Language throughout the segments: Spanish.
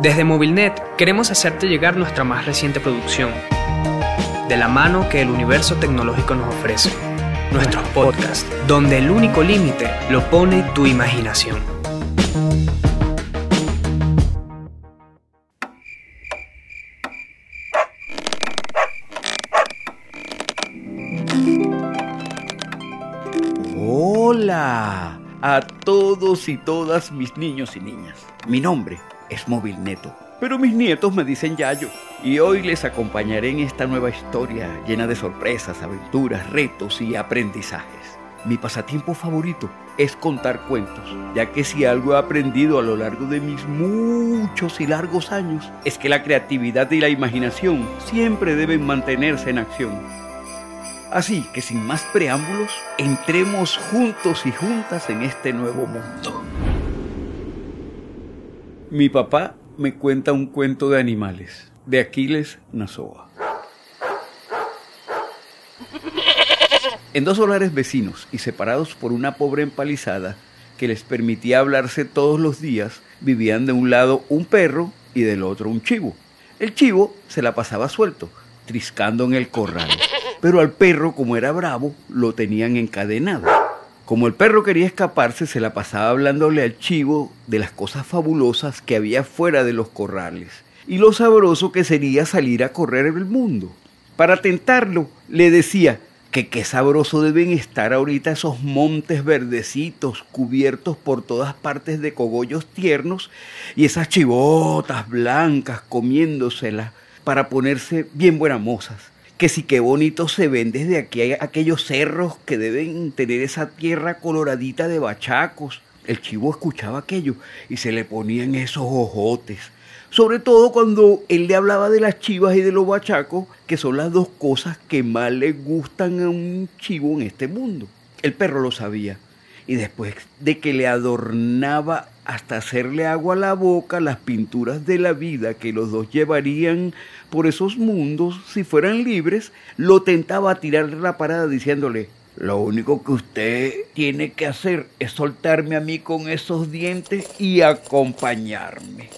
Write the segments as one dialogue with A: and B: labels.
A: Desde Movilnet queremos hacerte llegar nuestra más reciente producción, de la mano que el universo tecnológico nos ofrece. Nuestros podcasts, donde el único límite lo pone tu imaginación.
B: Hola a todos y todas mis niños y niñas. Mi nombre es Móvil Neto, pero mis nietos me dicen Yayo. Y hoy les acompañaré en esta nueva historia llena de sorpresas, aventuras, retos y aprendizajes. Mi pasatiempo favorito es contar cuentos, ya que si algo he aprendido a lo largo de mis muchos y largos años es que la creatividad y la imaginación siempre deben mantenerse en acción. Así que sin más preámbulos, entremos juntos y juntas en este nuevo mundo. Mi papá me cuenta un cuento de animales, de Aquiles Nazoa. En dos solares vecinos y separados por una pobre empalizada que les permitía hablarse todos los días, vivían de un lado un perro y del otro un chivo. El chivo se la pasaba suelto, triscando en el corral, pero al perro, como era bravo, lo tenían encadenado. Como el perro quería escaparse, se la pasaba hablándole al chivo de las cosas fabulosas que había fuera de los corrales y lo sabroso que sería salir a correr el mundo. Para tentarlo, le decía que qué sabroso deben estar ahorita esos montes verdecitos cubiertos por todas partes de cogollos tiernos y esas chivotas blancas comiéndoselas para ponerse bien buenas mozas que sí qué bonito se ven desde aquí aquellos cerros que deben tener esa tierra coloradita de bachacos. El chivo escuchaba aquello y se le ponían esos ojotes. Sobre todo cuando él le hablaba de las chivas y de los bachacos, que son las dos cosas que más le gustan a un chivo en este mundo. El perro lo sabía. Y después de que le adornaba hasta hacerle agua a la boca las pinturas de la vida que los dos llevarían por esos mundos si fueran libres, lo tentaba a tirarle la parada diciéndole, lo único que usted tiene que hacer es soltarme a mí con esos dientes y acompañarme.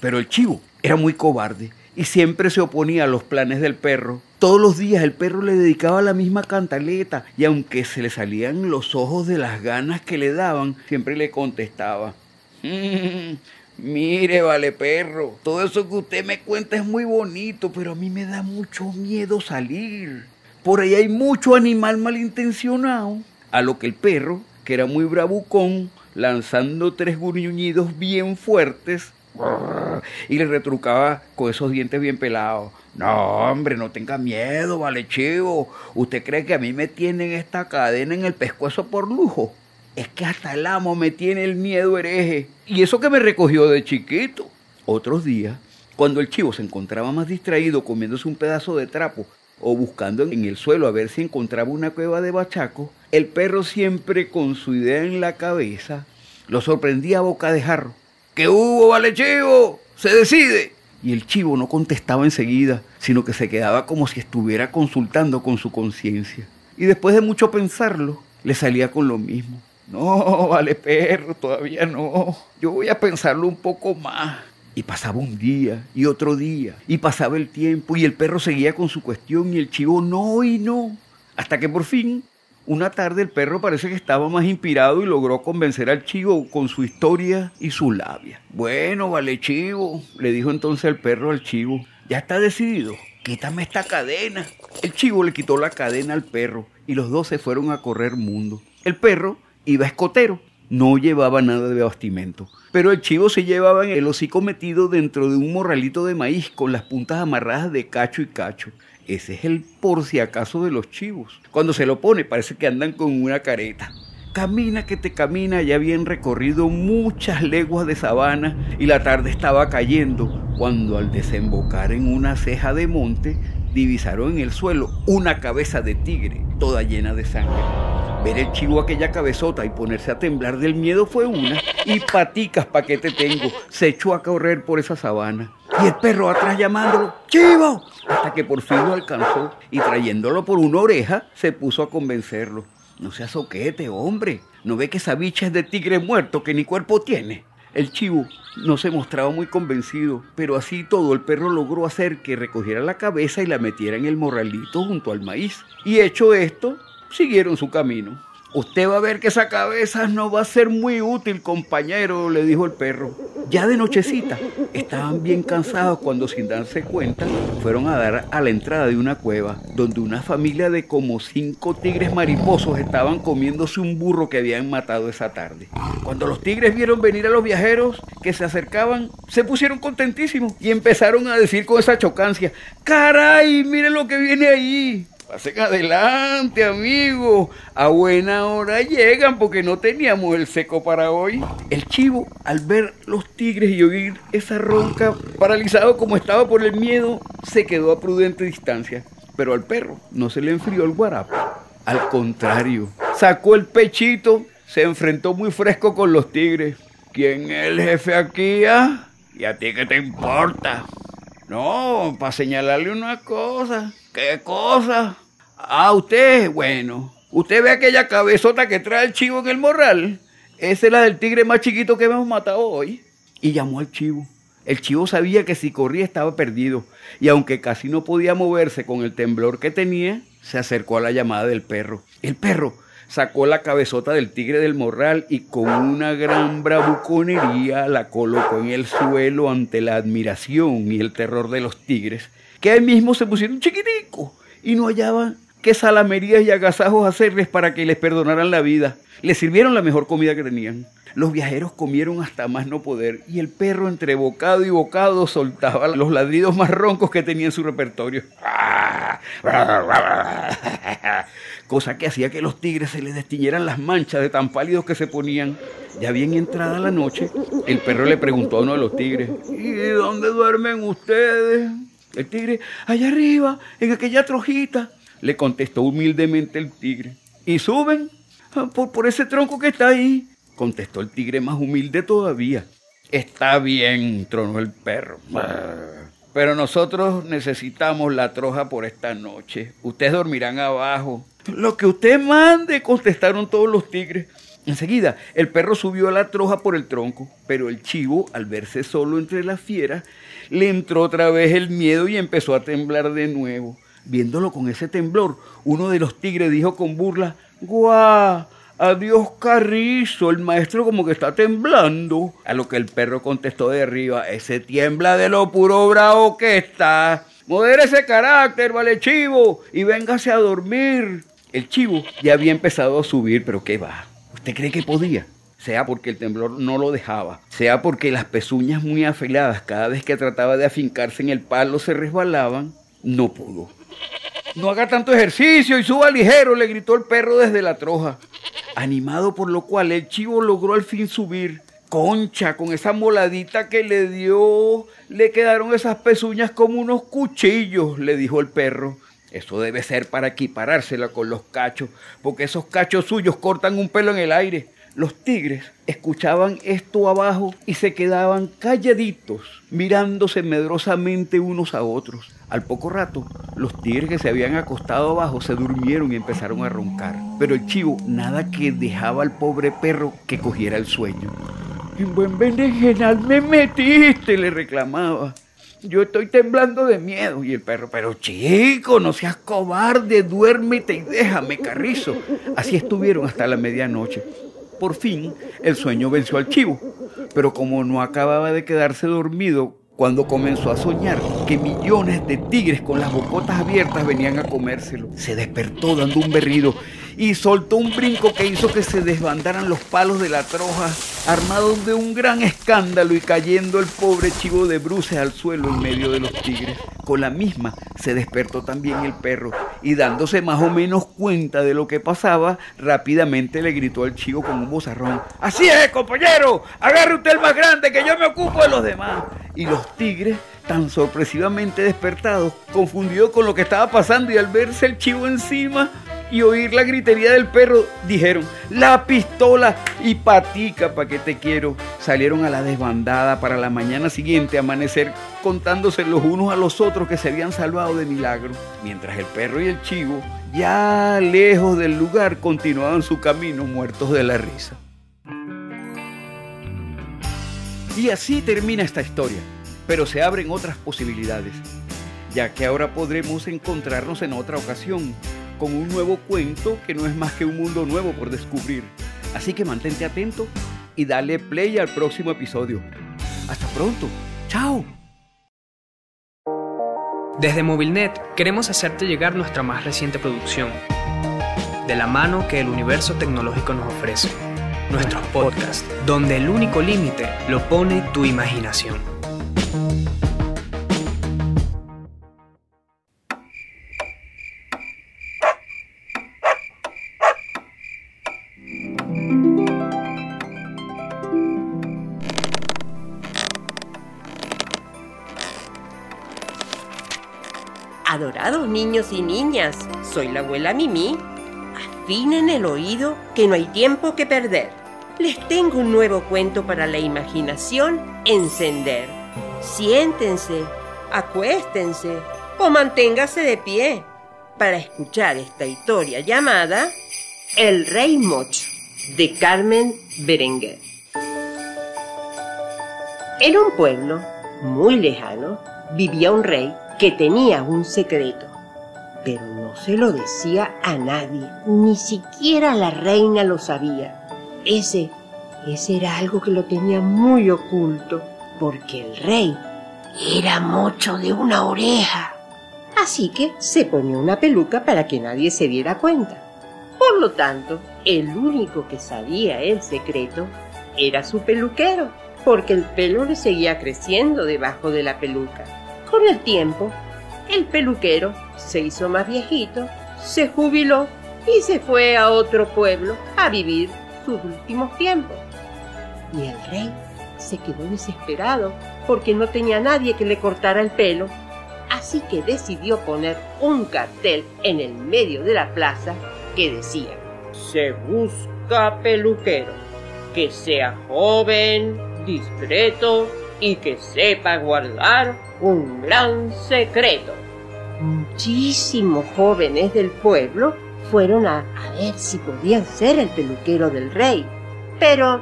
B: Pero el chivo era muy cobarde y siempre se oponía a los planes del perro. Todos los días el perro le dedicaba la misma cantaleta y aunque se le salían los ojos de las ganas que le daban, siempre le contestaba, Mm, mire, vale perro, todo eso que usted me cuenta es muy bonito, pero a mí me da mucho miedo salir. Por ahí hay mucho animal malintencionado. A lo que el perro, que era muy bravucón, lanzando tres gruñidos bien fuertes, y le retrucaba con esos dientes bien pelados. No, hombre, no tenga miedo, vale chivo. ¿Usted cree que a mí me tienen esta cadena en el pescuezo por lujo? es que hasta el amo me tiene el miedo hereje. Y eso que me recogió de chiquito. Otros días, cuando el chivo se encontraba más distraído comiéndose un pedazo de trapo o buscando en el suelo a ver si encontraba una cueva de bachaco, el perro siempre con su idea en la cabeza lo sorprendía a boca de jarro. ¿Qué hubo, vale chivo? Se decide. Y el chivo no contestaba enseguida, sino que se quedaba como si estuviera consultando con su conciencia. Y después de mucho pensarlo, le salía con lo mismo. No, vale perro, todavía no. Yo voy a pensarlo un poco más. Y pasaba un día y otro día, y pasaba el tiempo, y el perro seguía con su cuestión, y el chivo no y no. Hasta que por fin, una tarde, el perro parece que estaba más inspirado y logró convencer al chivo con su historia y su labia. Bueno, vale chivo, le dijo entonces el perro al chivo, ya está decidido, quítame esta cadena. El chivo le quitó la cadena al perro y los dos se fueron a correr mundo. El perro iba escotero, no llevaba nada de bastimento. Pero el chivo se llevaba el hocico metido dentro de un morralito de maíz con las puntas amarradas de cacho y cacho. Ese es el por si acaso de los chivos. Cuando se lo pone parece que andan con una careta. Camina que te camina, ya habían recorrido muchas leguas de sabana y la tarde estaba cayendo cuando al desembocar en una ceja de monte divisaron en el suelo una cabeza de tigre toda llena de sangre. Ver el chivo aquella cabezota y ponerse a temblar del miedo fue una. Y paticas pa' que te tengo. Se echó a correr por esa sabana. Y el perro atrás llamándolo, ¡Chivo! Hasta que por fin lo alcanzó y trayéndolo por una oreja, se puso a convencerlo. No seas soquete, hombre. ¿No ve que esa bicha es de tigre muerto que ni cuerpo tiene? El chivo no se mostraba muy convencido, pero así todo el perro logró hacer que recogiera la cabeza y la metiera en el morralito junto al maíz. Y hecho esto, siguieron su camino. Usted va a ver que esa cabeza no va a ser muy útil, compañero, le dijo el perro. Ya de nochecita, estaban bien cansados cuando sin darse cuenta fueron a dar a la entrada de una cueva donde una familia de como cinco tigres mariposos estaban comiéndose un burro que habían matado esa tarde. Cuando los tigres vieron venir a los viajeros que se acercaban, se pusieron contentísimos y empezaron a decir con esa chocancia, caray, mire lo que viene ahí. Pasen adelante, amigo. A buena hora llegan porque no teníamos el seco para hoy. El chivo, al ver los tigres y oír esa ronca, paralizado como estaba por el miedo, se quedó a prudente distancia. Pero al perro no se le enfrió el guarapo. Al contrario, sacó el pechito, se enfrentó muy fresco con los tigres. ¿Quién es el jefe aquí, ah? ¿Y a ti qué te importa? No, para señalarle una cosa. ¿Qué cosa? Ah, usted, bueno. Usted ve aquella cabezota que trae el chivo en el morral. Esa es la del tigre más chiquito que hemos matado hoy. Y llamó al chivo. El chivo sabía que si corría estaba perdido. Y aunque casi no podía moverse con el temblor que tenía, se acercó a la llamada del perro. El perro sacó la cabezota del tigre del morral y con una gran bravuconería la colocó en el suelo ante la admiración y el terror de los tigres, que ahí mismo se pusieron chiquitico y no hallaban qué salamerías y agasajos hacerles para que les perdonaran la vida. Les sirvieron la mejor comida que tenían. Los viajeros comieron hasta más no poder y el perro entre bocado y bocado soltaba los ladridos más roncos que tenía en su repertorio. Cosa que hacía que los tigres se les destiñeran las manchas de tan pálidos que se ponían. Ya bien entrada la noche, el perro le preguntó a uno de los tigres, ¿y dónde duermen ustedes? El tigre, allá arriba, en aquella trojita, le contestó humildemente el tigre. ¿Y suben? "Ah, Por, por ese tronco que está ahí, contestó el tigre más humilde todavía. Está bien, tronó el perro. Pero nosotros necesitamos la troja por esta noche. Ustedes dormirán abajo. Lo que usted mande, contestaron todos los tigres. Enseguida, el perro subió a la troja por el tronco, pero el chivo, al verse solo entre las fieras, le entró otra vez el miedo y empezó a temblar de nuevo. Viéndolo con ese temblor, uno de los tigres dijo con burla, ¡Guau! Adiós Carrizo, el maestro como que está temblando. A lo que el perro contestó de arriba, ese tiembla de lo puro bravo que está. Modere ese carácter, vale chivo, y véngase a dormir. El chivo ya había empezado a subir, pero ¿qué va? ¿Usted cree que podía? Sea porque el temblor no lo dejaba, sea porque las pezuñas muy afiladas cada vez que trataba de afincarse en el palo se resbalaban, no pudo. No haga tanto ejercicio y suba ligero, le gritó el perro desde la troja. Animado por lo cual el chivo logró al fin subir. Concha, con esa moladita que le dio, le quedaron esas pezuñas como unos cuchillos, le dijo el perro. Eso debe ser para equiparársela con los cachos, porque esos cachos suyos cortan un pelo en el aire. Los tigres escuchaban esto abajo y se quedaban calladitos, mirándose medrosamente unos a otros. Al poco rato, los tigres que se habían acostado abajo se durmieron y empezaron a roncar. Pero el chivo nada que dejaba al pobre perro que cogiera el sueño. En buen berenjenal me metiste, le reclamaba. Yo estoy temblando de miedo. Y el perro, pero chico, no seas cobarde, duérmete y déjame, carrizo. Así estuvieron hasta la medianoche. Por fin, el sueño venció al chivo. Pero como no acababa de quedarse dormido cuando comenzó a soñar que millones de tigres con las bocotas abiertas venían a comérselo, se despertó dando un berrido y soltó un brinco que hizo que se desbandaran los palos de la troja, armado de un gran escándalo y cayendo el pobre chivo de bruces al suelo en medio de los tigres. Con la misma se despertó también el perro y dándose más o menos cuenta de lo que pasaba, rápidamente le gritó al chivo con un bozarrón, Así es, compañero, agarre usted el más grande que yo me ocupo de los demás. Y los tigres, tan sorpresivamente despertados, confundidos con lo que estaba pasando y al verse el chivo encima, y oír la gritería del perro, dijeron, la pistola y patica, pa' que te quiero. Salieron a la desbandada para la mañana siguiente amanecer contándose los unos a los otros que se habían salvado de milagro, mientras el perro y el chivo, ya lejos del lugar, continuaban su camino muertos de la risa. Y así termina esta historia, pero se abren otras posibilidades, ya que ahora podremos encontrarnos en otra ocasión con un nuevo cuento que no es más que un mundo nuevo por descubrir. Así que mantente atento y dale play al próximo episodio. Hasta pronto. Chao.
A: Desde Movilnet queremos hacerte llegar nuestra más reciente producción, de la mano que el universo tecnológico nos ofrece. Nuestros podcasts, donde el único límite lo pone tu imaginación.
C: Adorados niños y niñas, soy la abuela Mimi. Afinen el oído que no hay tiempo que perder. Les tengo un nuevo cuento para la imaginación encender. Siéntense, acuéstense o manténgase de pie para escuchar esta historia llamada El Rey Mocho de Carmen Berenguer. En un pueblo muy lejano vivía un rey que tenía un secreto, pero no se lo decía a nadie, ni siquiera la reina lo sabía. Ese, ese era algo que lo tenía muy oculto, porque el rey era mocho de una oreja. Así que se ponía una peluca para que nadie se diera cuenta. Por lo tanto, el único que sabía el secreto era su peluquero, porque el pelo le seguía creciendo debajo de la peluca. Con el tiempo, el peluquero se hizo más viejito, se jubiló y se fue a otro pueblo a vivir sus últimos tiempos. Y el rey se quedó desesperado porque no tenía nadie que le cortara el pelo, así que decidió poner un cartel en el medio de la plaza que decía, se busca peluquero, que sea joven, discreto y que sepa guardar un gran secreto. Muchísimos jóvenes del pueblo fueron a, ver si podían ser el peluquero del rey, pero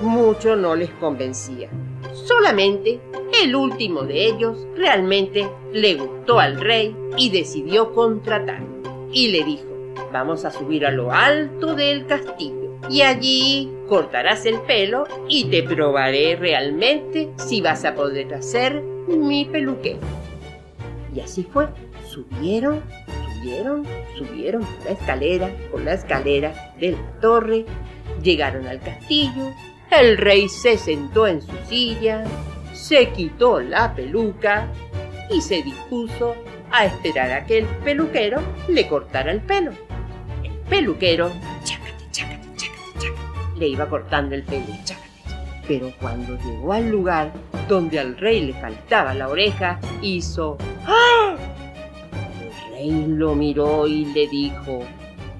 C: mucho no les convencía. Solamente el último de ellos realmente le gustó al rey y decidió contratarlo. Y le dijo, vamos a subir a lo alto del castillo y allí cortarás el pelo y te probaré realmente si vas a poder hacer mi peluquero. Y así fue. Subieron, subieron, subieron por la escalera, por la escalera de la torre, llegaron al castillo, el rey se sentó en su silla, se quitó la peluca y se dispuso a esperar a que el peluquero le cortara el pelo. El peluquero, le iba cortando el pelo. Pero cuando llegó al lugar donde al rey le faltaba la oreja, hizo ¡Ah! El rey lo miró y le dijo,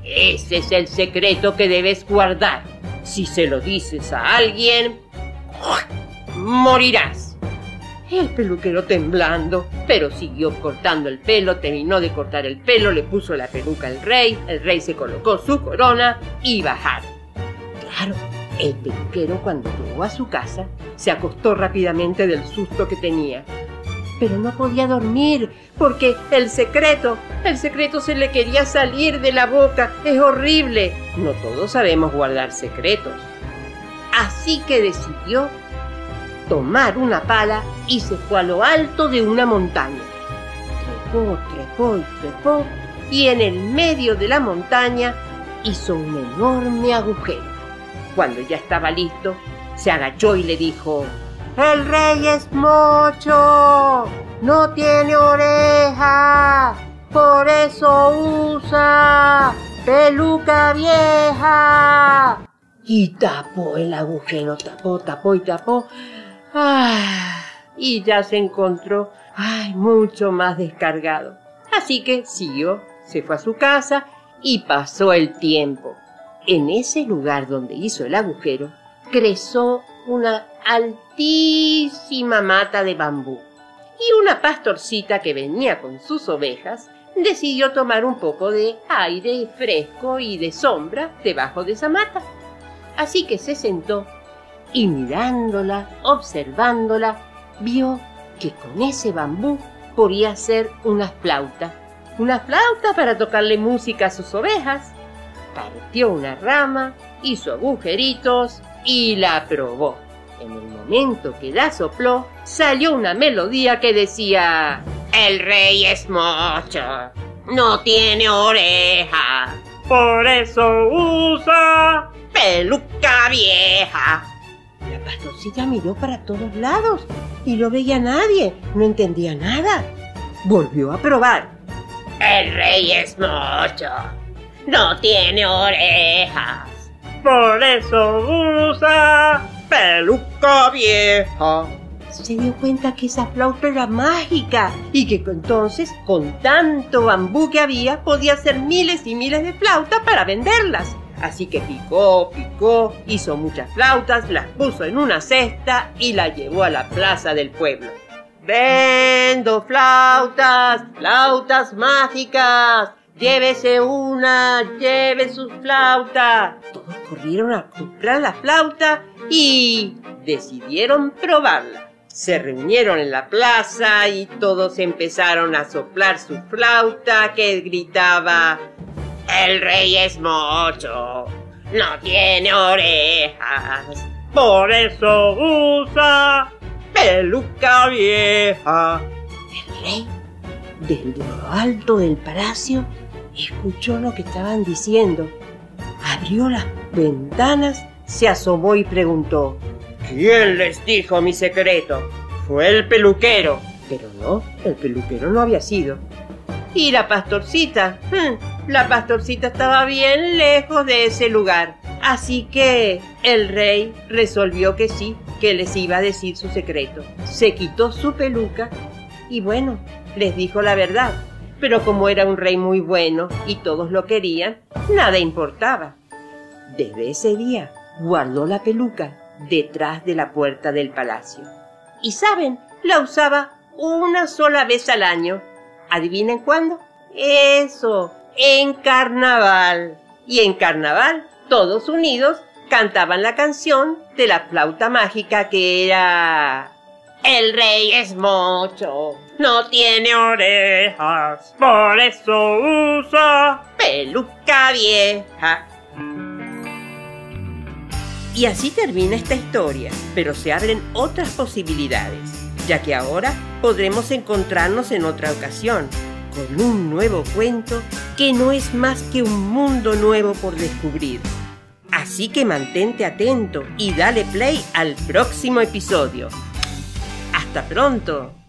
C: ese es el secreto que debes guardar. Si se lo dices a alguien, morirás. El peluquero temblando, pero siguió cortando el pelo, terminó de cortar el pelo, le puso la peluca al rey, el rey se colocó su corona y bajaron. Claro, el peluquero cuando llegó a su casa se acostó rápidamente del susto que tenía. Pero no podía dormir porque el secreto, el secreto se le quería salir de la boca. Es horrible. No todos sabemos guardar secretos. Así que decidió tomar una pala y se fue a lo alto de una montaña. Trepó, trepó y trepó y en el medio de la montaña hizo un enorme agujero. Cuando ya estaba listo, se agachó y le dijo, El rey es mocho, no tiene oreja, por eso usa peluca vieja. Y tapó el agujero, tapó, tapó y tapó. Ah, y ya se encontró, ay, mucho más descargado. Así que siguió, se fue a su casa y pasó el tiempo. En ese lugar donde hizo el agujero, creció una altísima mata de bambú. Y una pastorcita que venía con sus ovejas decidió tomar un poco de aire fresco y de sombra debajo de esa mata. Así que se sentó y mirándola, observándola, vio que con ese bambú podía hacer una flauta. Una flauta para tocarle música a sus ovejas. Partió una rama, hizo agujeritos y la probó. En el momento que la sopló, salió una melodía que decía... El rey es mocho, no tiene oreja, por eso usa peluca vieja. La pastorcita miró para todos lados y no veía a nadie, no entendía nada. Volvió a probar. El rey es mocho, no tiene orejas, por eso usa peluca vieja. Se dio cuenta que esa flauta era mágica y que entonces, con tanto bambú que había, podía hacer miles y miles de flautas para venderlas. Así que picó, picó, hizo muchas flautas, las puso en una cesta y la llevó a la plaza del pueblo. Vendo flautas, flautas mágicas. Llévese una, lleve su flauta. Todos corrieron a comprar la flauta y decidieron probarla. Se reunieron en la plaza y todos empezaron a soplar su flauta que gritaba El rey es mocho, no tiene orejas, por eso usa peluca vieja. El rey, desde lo alto del palacio, escuchó lo que estaban diciendo. Abrió las ventanas, se asomó y preguntó, ¿Quién les dijo mi secreto? Fue el peluquero. Pero no, el peluquero no había sido. ¿Y la pastorcita? Hmm, la pastorcita estaba bien lejos de ese lugar. Así que el rey resolvió que sí, que les iba a decir su secreto. Se quitó su peluca y bueno, les dijo la verdad. Pero como era un rey muy bueno y todos lo querían, nada importaba. Desde ese día guardó la peluca detrás de la puerta del palacio. Y saben, la usaba una sola vez al año. ¿Adivinen cuándo? Eso, en carnaval. Y en carnaval, todos unidos cantaban la canción de la flauta mágica que era... El rey es mocho, no tiene orejas, por eso usa peluca vieja. Y así termina esta historia, pero se abren otras posibilidades, ya que ahora podremos encontrarnos en otra ocasión, con un nuevo cuento que no es más que un mundo nuevo por descubrir. Así que mantente atento y dale play al próximo episodio. ¡Hasta pronto!